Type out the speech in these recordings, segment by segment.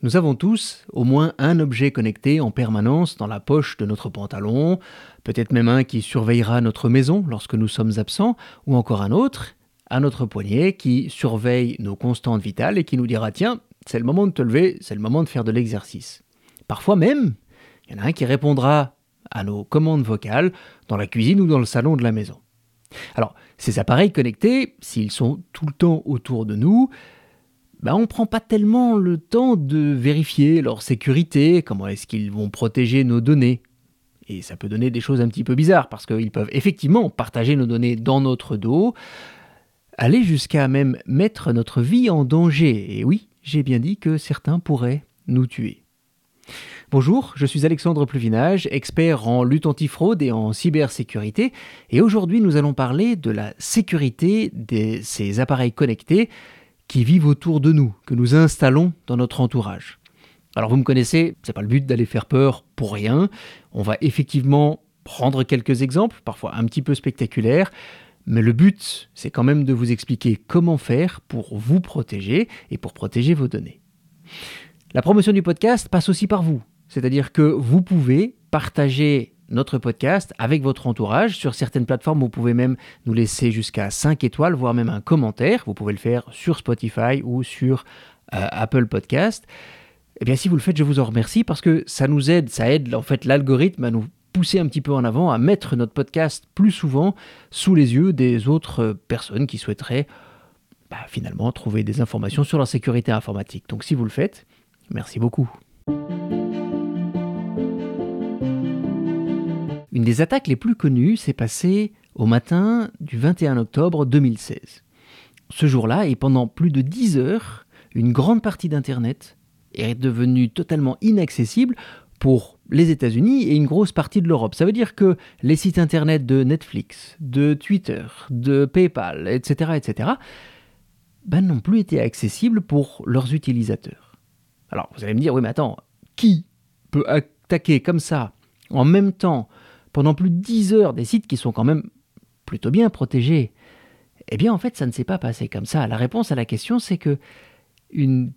Nous avons tous au moins un objet connecté en permanence dans la poche de notre pantalon, peut-être même un qui surveillera notre maison lorsque nous sommes absents, ou encore un autre à notre poignet qui surveille nos constantes vitales et qui nous dira tiens, c'est le moment de te lever, c'est le moment de faire de l'exercice. Parfois même, il y en a un qui répondra à nos commandes vocales dans la cuisine ou dans le salon de la maison. Alors, ces appareils connectés, s'ils sont tout le temps autour de nous, bah, on ne prend pas tellement le temps de vérifier leur sécurité, comment est-ce qu'ils vont protéger nos données. Et ça peut donner des choses un petit peu bizarres, parce qu'ils peuvent effectivement partager nos données dans notre dos, aller jusqu'à même mettre notre vie en danger. Et oui, j'ai bien dit que certains pourraient nous tuer. Bonjour, je suis Alexandre Pluvinage, expert en lutte antifraude et en cybersécurité, et aujourd'hui nous allons parler de la sécurité de ces appareils connectés qui vivent autour de nous, que nous installons dans notre entourage. Alors vous me connaissez, c'est pas le but d'aller faire peur pour rien. On va effectivement prendre quelques exemples, parfois un petit peu spectaculaires, mais le but, c'est quand même de vous expliquer comment faire pour vous protéger et pour protéger vos données. La promotion du podcast passe aussi par vous, c'est-à-dire que vous pouvez partager notre podcast avec votre entourage. Sur certaines plateformes, vous pouvez même nous laisser jusqu'à 5 étoiles, voire même un commentaire. Vous pouvez le faire sur Spotify ou sur euh, Apple Podcast. Eh bien, si vous le faites, je vous en remercie parce que ça nous aide, ça aide en fait l'algorithme à nous pousser un petit peu en avant, à mettre notre podcast plus souvent sous les yeux des autres personnes qui souhaiteraient bah, finalement trouver des informations sur leur sécurité informatique. Donc si vous le faites, merci beaucoup. Une des attaques les plus connues s'est passée au matin du 21 octobre 2016. Ce jour-là, et pendant plus de 10 heures, une grande partie d'Internet est devenue totalement inaccessible pour les États-Unis et une grosse partie de l'Europe. Ça veut dire que les sites Internet de Netflix, de Twitter, de PayPal, etc., etc., ben, n'ont plus été accessibles pour leurs utilisateurs. Alors, vous allez me dire, oui, mais attends, qui peut attaquer comme ça, en même temps, pendant plus de 10 heures des sites qui sont quand même plutôt bien protégés Eh bien, en fait, ça ne s'est pas passé comme ça. La réponse à la question, c'est que une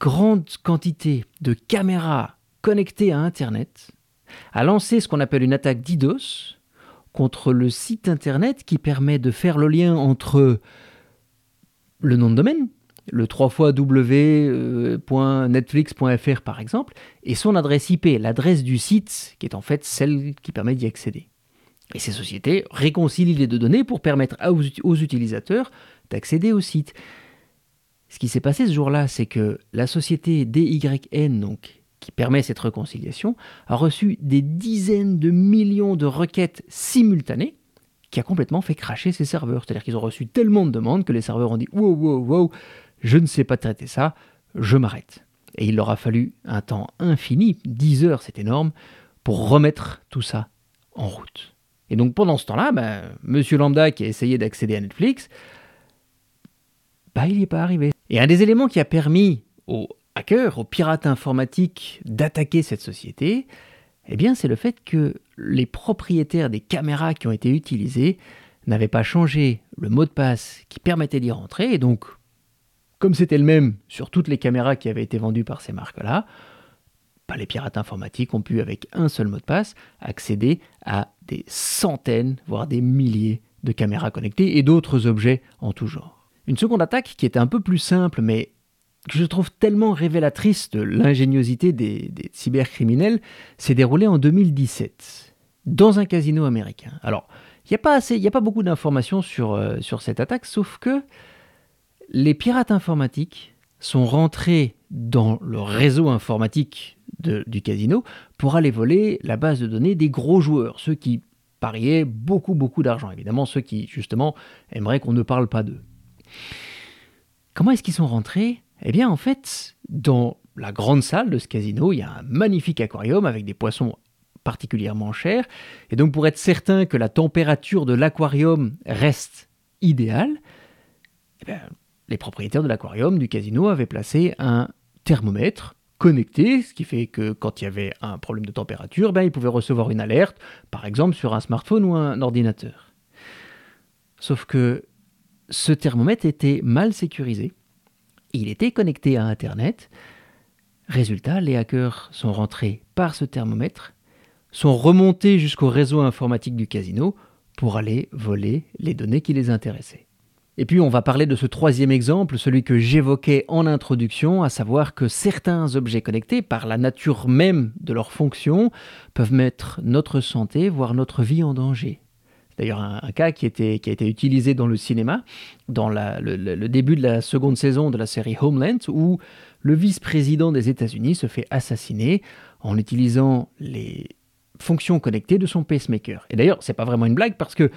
grande quantité de caméras connectées à Internet a lancé ce qu'on appelle une attaque DDoS contre le site Internet qui permet de faire le lien entre le nom de domaine, le 3 fois w.netflix.fr par exemple, et son adresse IP, l'adresse du site, qui est en fait celle qui permet d'y accéder. Et ces sociétés réconcilient les deux données pour permettre aux utilisateurs d'accéder au site. Ce qui s'est passé ce jour-là, c'est que la société DYN, donc, qui permet cette réconciliation, a reçu des dizaines de millions de requêtes simultanées qui a complètement fait cracher ses serveurs. C'est-à-dire qu'ils ont reçu tellement de demandes que les serveurs ont dit wow, wow, wow, je ne sais pas traiter ça, je m'arrête. Et il leur a fallu un temps infini, 10 heures, c'est énorme, pour remettre tout ça en route. Et donc pendant ce temps-là, ben, Monsieur Lambda qui a essayé d'accéder à Netflix, bah, il n'y est pas arrivé. Et un des éléments qui a permis aux hackers, aux pirates informatiques d'attaquer cette société, eh bien c'est le fait que les propriétaires des caméras qui ont été utilisées n'avaient pas changé le mot de passe qui permettait d'y rentrer, et donc comme c'était le même sur toutes les caméras qui avaient été vendues par ces marques-là, bah, les pirates informatiques ont pu, avec un seul mot de passe, accéder à des centaines, voire des milliers de caméras connectées et d'autres objets en tout genre. Une seconde attaque qui était un peu plus simple, mais que je trouve tellement révélatrice de l'ingéniosité des, cybercriminels, s'est déroulée en 2017, dans un casino américain. Alors, il n'y a, pas a pas beaucoup d'informations sur, euh, sur cette attaque, sauf que les pirates informatiques sont rentrés dans le réseau informatique du casino pour aller voler la base de données des gros joueurs, ceux qui pariaient beaucoup beaucoup d'argent, évidemment ceux qui justement aimeraient qu'on ne parle pas d'eux. Comment est-ce qu'ils sont rentrés? Eh bien en fait, dans la grande salle de ce casino, il y a un magnifique aquarium avec des poissons particulièrement chers, et donc pour être certain que la température de l'aquarium reste idéale, eh les propriétaires de l'aquarium du casino avaient placé un thermomètre connecté, ce qui fait que quand il y avait un problème de température, ben, ils pouvaient recevoir une alerte, par exemple sur un smartphone ou un ordinateur. Sauf que ce thermomètre était mal sécurisé, il était connecté à Internet, Résultat, les hackers sont rentrés par ce thermomètre, sont remontés jusqu'au réseau informatique du casino pour aller voler les données qui les intéressaient. Et puis on va parler de ce troisième exemple, celui que j'évoquais en introduction, à savoir que certains objets connectés, par la nature même de leur fonction, peuvent mettre notre santé, voire notre vie en danger. C'est d'ailleurs un, cas qui, a été utilisé dans le cinéma, dans le, le, début de la seconde saison de la série Homeland, où le vice-président des États-Unis se fait assassiner en utilisant les fonctions connectées de son pacemaker. Et d'ailleurs, c'est pas vraiment une blague parce que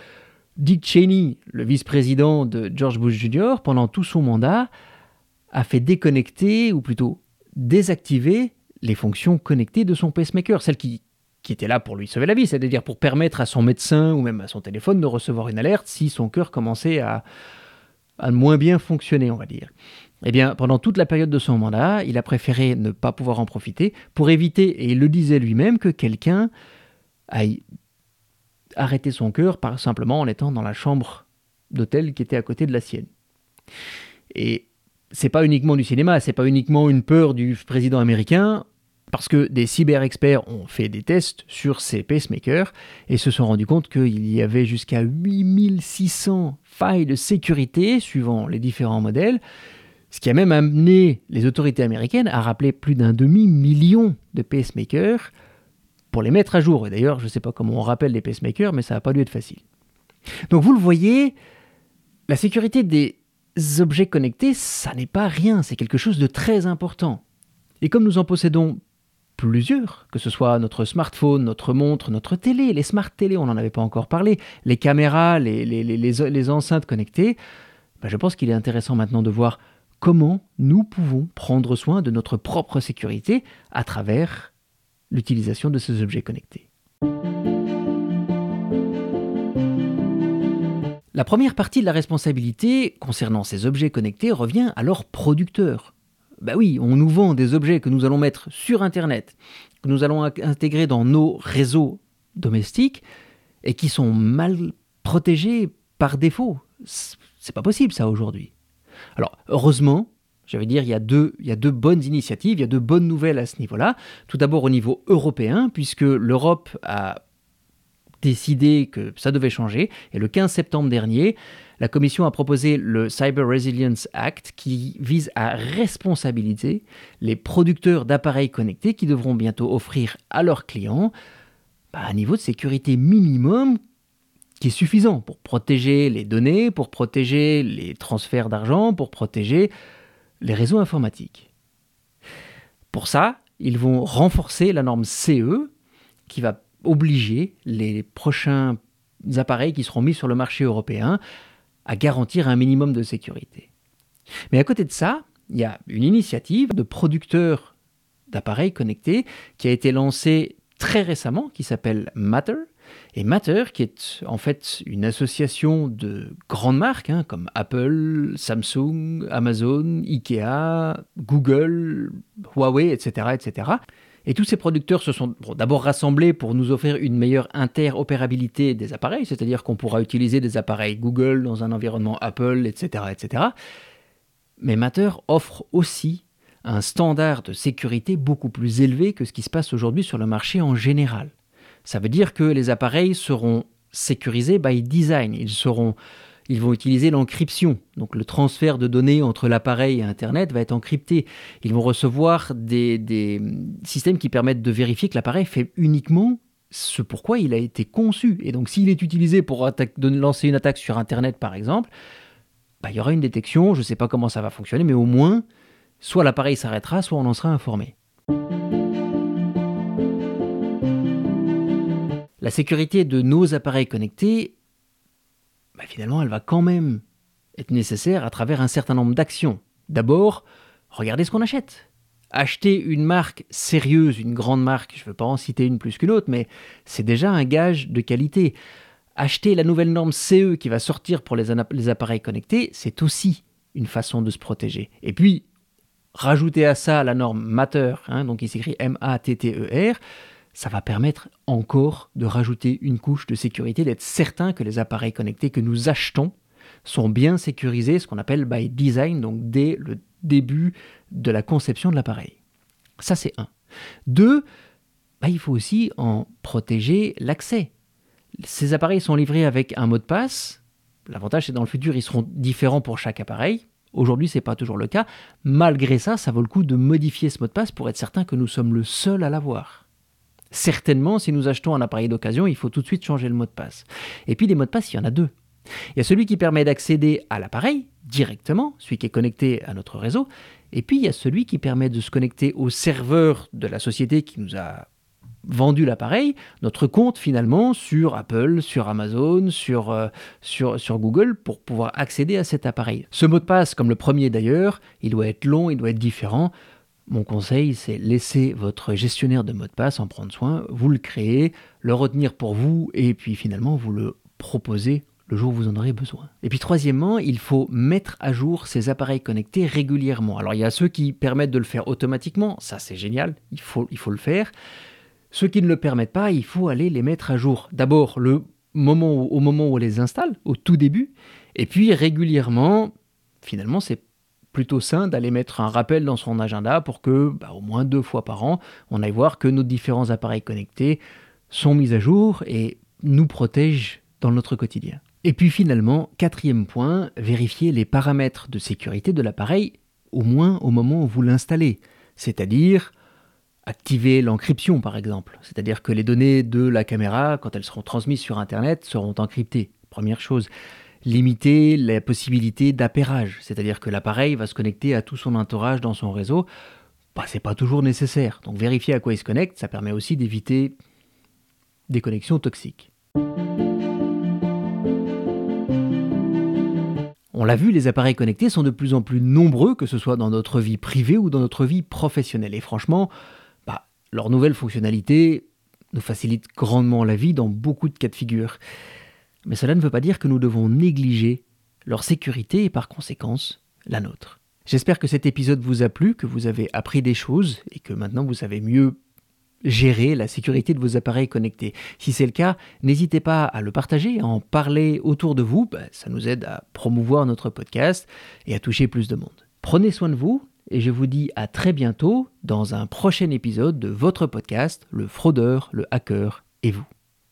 Dick Cheney, le vice-président de George Bush Jr., pendant tout son mandat, a fait déconnecter, ou plutôt désactiver, les fonctions connectées de son pacemaker, celles qui, qui étaient là pour lui sauver la vie, c'est-à-dire pour permettre à son médecin ou même à son téléphone de recevoir une alerte si son cœur commençait à, à moins bien fonctionner, on va dire. Eh bien, pendant toute la période de son mandat, il a préféré ne pas pouvoir en profiter pour éviter, et il le disait lui-même, que quelqu'un aille arrêter son cœur par simplement en étant dans la chambre d'hôtel qui était à côté de la sienne. Et c'est pas uniquement du cinéma, c'est pas uniquement une peur du président américain, parce que des cyber-experts ont fait des tests sur ces pacemakers et se sont rendus compte qu'il y avait jusqu'à 8600 failles de sécurité suivant les différents modèles, ce qui a même amené les autorités américaines à rappeler plus d'un demi-million de pacemakers pour les mettre à jour. Et d'ailleurs, je ne sais pas comment on rappelle les pacemakers, mais ça n'a pas dû être facile. Donc vous le voyez, la sécurité des objets connectés, ça n'est pas rien, c'est quelque chose de très important. Et comme nous en possédons plusieurs, que ce soit notre smartphone, notre montre, notre télé, les smart télé, on n'en avait pas encore parlé, les caméras, les, enceintes connectées, ben, je pense qu'il est intéressant maintenant de voir comment nous pouvons prendre soin de notre propre sécurité à travers l'utilisation de ces objets connectés. La première partie de la responsabilité concernant ces objets connectés revient à leurs producteurs. Bah oui, on nous vend des objets que nous allons mettre sur Internet, que nous allons intégrer dans nos réseaux domestiques et qui sont mal protégés par défaut. C'est pas possible ça aujourd'hui. Alors heureusement, je dire, il y, a deux, il y a deux bonnes initiatives, il y a deux bonnes nouvelles à ce niveau-là. Tout d'abord au niveau européen, puisque l'Europe a décidé que ça devait changer. Et le 15 septembre dernier, la Commission a proposé le Cyber Resilience Act qui vise à responsabiliser les producteurs d'appareils connectés qui devront bientôt offrir à leurs clients bah, un niveau de sécurité minimum qui est suffisant pour protéger les données, pour protéger les transferts d'argent, pour protéger les réseaux informatiques. Pour ça, ils vont renforcer la norme CE qui va obliger les prochains appareils qui seront mis sur le marché européen à garantir un minimum de sécurité. Mais à côté de ça, il y a une initiative de producteurs d'appareils connectés qui a été lancée très récemment, qui s'appelle Matter, et Matter, qui est en fait une association de grandes marques hein, comme Apple, Samsung, Amazon, Ikea, Google, Huawei, etc., etc. Et tous ces producteurs se sont d'abord rassemblés pour nous offrir une meilleure interopérabilité des appareils, c'est-à-dire qu'on pourra utiliser des appareils Google dans un environnement Apple, etc., etc. Mais Matter offre aussi un standard de sécurité beaucoup plus élevé que ce qui se passe aujourd'hui sur le marché en général. Ça veut dire que les appareils seront sécurisés by design. Ils, seront, ils vont utiliser l'encryption. Donc le transfert de données entre l'appareil et Internet va être encrypté. Ils vont recevoir des, systèmes qui permettent de vérifier que l'appareil fait uniquement ce pourquoi il a été conçu. Et donc s'il est utilisé pour lancer une attaque sur Internet, par exemple, bah, il y aura une détection. Je ne sais pas comment ça va fonctionner, mais au moins, soit l'appareil s'arrêtera, soit on en sera informé. La sécurité de nos appareils connectés, bah, finalement, elle va quand même être nécessaire à travers un certain nombre d'actions. D'abord, regardez ce qu'on achète. Acheter une marque sérieuse, une grande marque, je ne veux pas en citer une plus qu'une autre, mais c'est déjà un gage de qualité. Acheter la nouvelle norme CE qui va sortir pour les, appareils connectés, c'est aussi une façon de se protéger. Et puis, rajouter à ça la norme Matter, hein, donc il s'écrit M-A-T-T-E-R, ça va permettre encore de rajouter une couche de sécurité, d'être certain que les appareils connectés que nous achetons sont bien sécurisés, ce qu'on appelle by design, donc dès le début de la conception de l'appareil. Ça, c'est un. Deux, bah, il faut aussi en protéger l'accès. Ces appareils sont livrés avec un mot de passe. L'avantage, c'est dans le futur, ils seront différents pour chaque appareil. Aujourd'hui, ce n'est pas toujours le cas. Malgré ça, ça vaut le coup de modifier ce mot de passe pour être certain que nous sommes le seul à l'avoir. Certainement, si nous achetons un appareil d'occasion, il faut tout de suite changer le mot de passe. Et puis, des mots de passe, il y en a deux. Il y a celui qui permet d'accéder à l'appareil directement, celui qui est connecté à notre réseau, et puis il y a celui qui permet de se connecter au serveur de la société qui nous a vendu l'appareil, notre compte finalement sur Apple, sur Amazon, sur, euh, Google pour pouvoir accéder à cet appareil. Ce mot de passe, comme le premier d'ailleurs, il doit être long, il doit être différent. Mon conseil, c'est laisser votre gestionnaire de mot de passe en prendre soin, vous le créer, le retenir pour vous et puis finalement vous le proposer le jour où vous en aurez besoin. Et puis troisièmement, il faut mettre à jour ces appareils connectés régulièrement. Alors il y a ceux qui permettent de le faire automatiquement, ça c'est génial, il faut, le faire. Ceux qui ne le permettent pas, il faut aller les mettre à jour. D'abord au moment où on les installe, au tout début, et puis régulièrement, finalement c'est plutôt sain d'aller mettre un rappel dans son agenda pour que, bah, au moins deux fois par an, on aille voir que nos différents appareils connectés sont mis à jour et nous protègent dans notre quotidien. Et puis finalement, quatrième point, vérifier les paramètres de sécurité de l'appareil au moins au moment où vous l'installez, c'est-à-dire activer l'encryption par exemple, c'est-à-dire que les données de la caméra, quand elles seront transmises sur Internet, seront encryptées. Première chose, limiter la possibilité d'appairage, c'est-à-dire que l'appareil va se connecter à tout son entourage dans son réseau. Bah, c'est pas toujours nécessaire. Donc vérifier à quoi il se connecte, ça permet aussi d'éviter des connexions toxiques. On l'a vu, les appareils connectés sont de plus en plus nombreux, que ce soit dans notre vie privée ou dans notre vie professionnelle. Et franchement, bah, leurs nouvelles fonctionnalités nous facilitent grandement la vie dans beaucoup de cas de figure. Mais cela ne veut pas dire que nous devons négliger leur sécurité et par conséquence la nôtre. J'espère que cet épisode vous a plu, que vous avez appris des choses et que maintenant vous savez mieux gérer la sécurité de vos appareils connectés. Si c'est le cas, n'hésitez pas à le partager, à en parler autour de vous, bah, ça nous aide à promouvoir notre podcast et à toucher plus de monde. Prenez soin de vous et je vous dis à très bientôt dans un prochain épisode de votre podcast, Le fraudeur, le hacker et vous.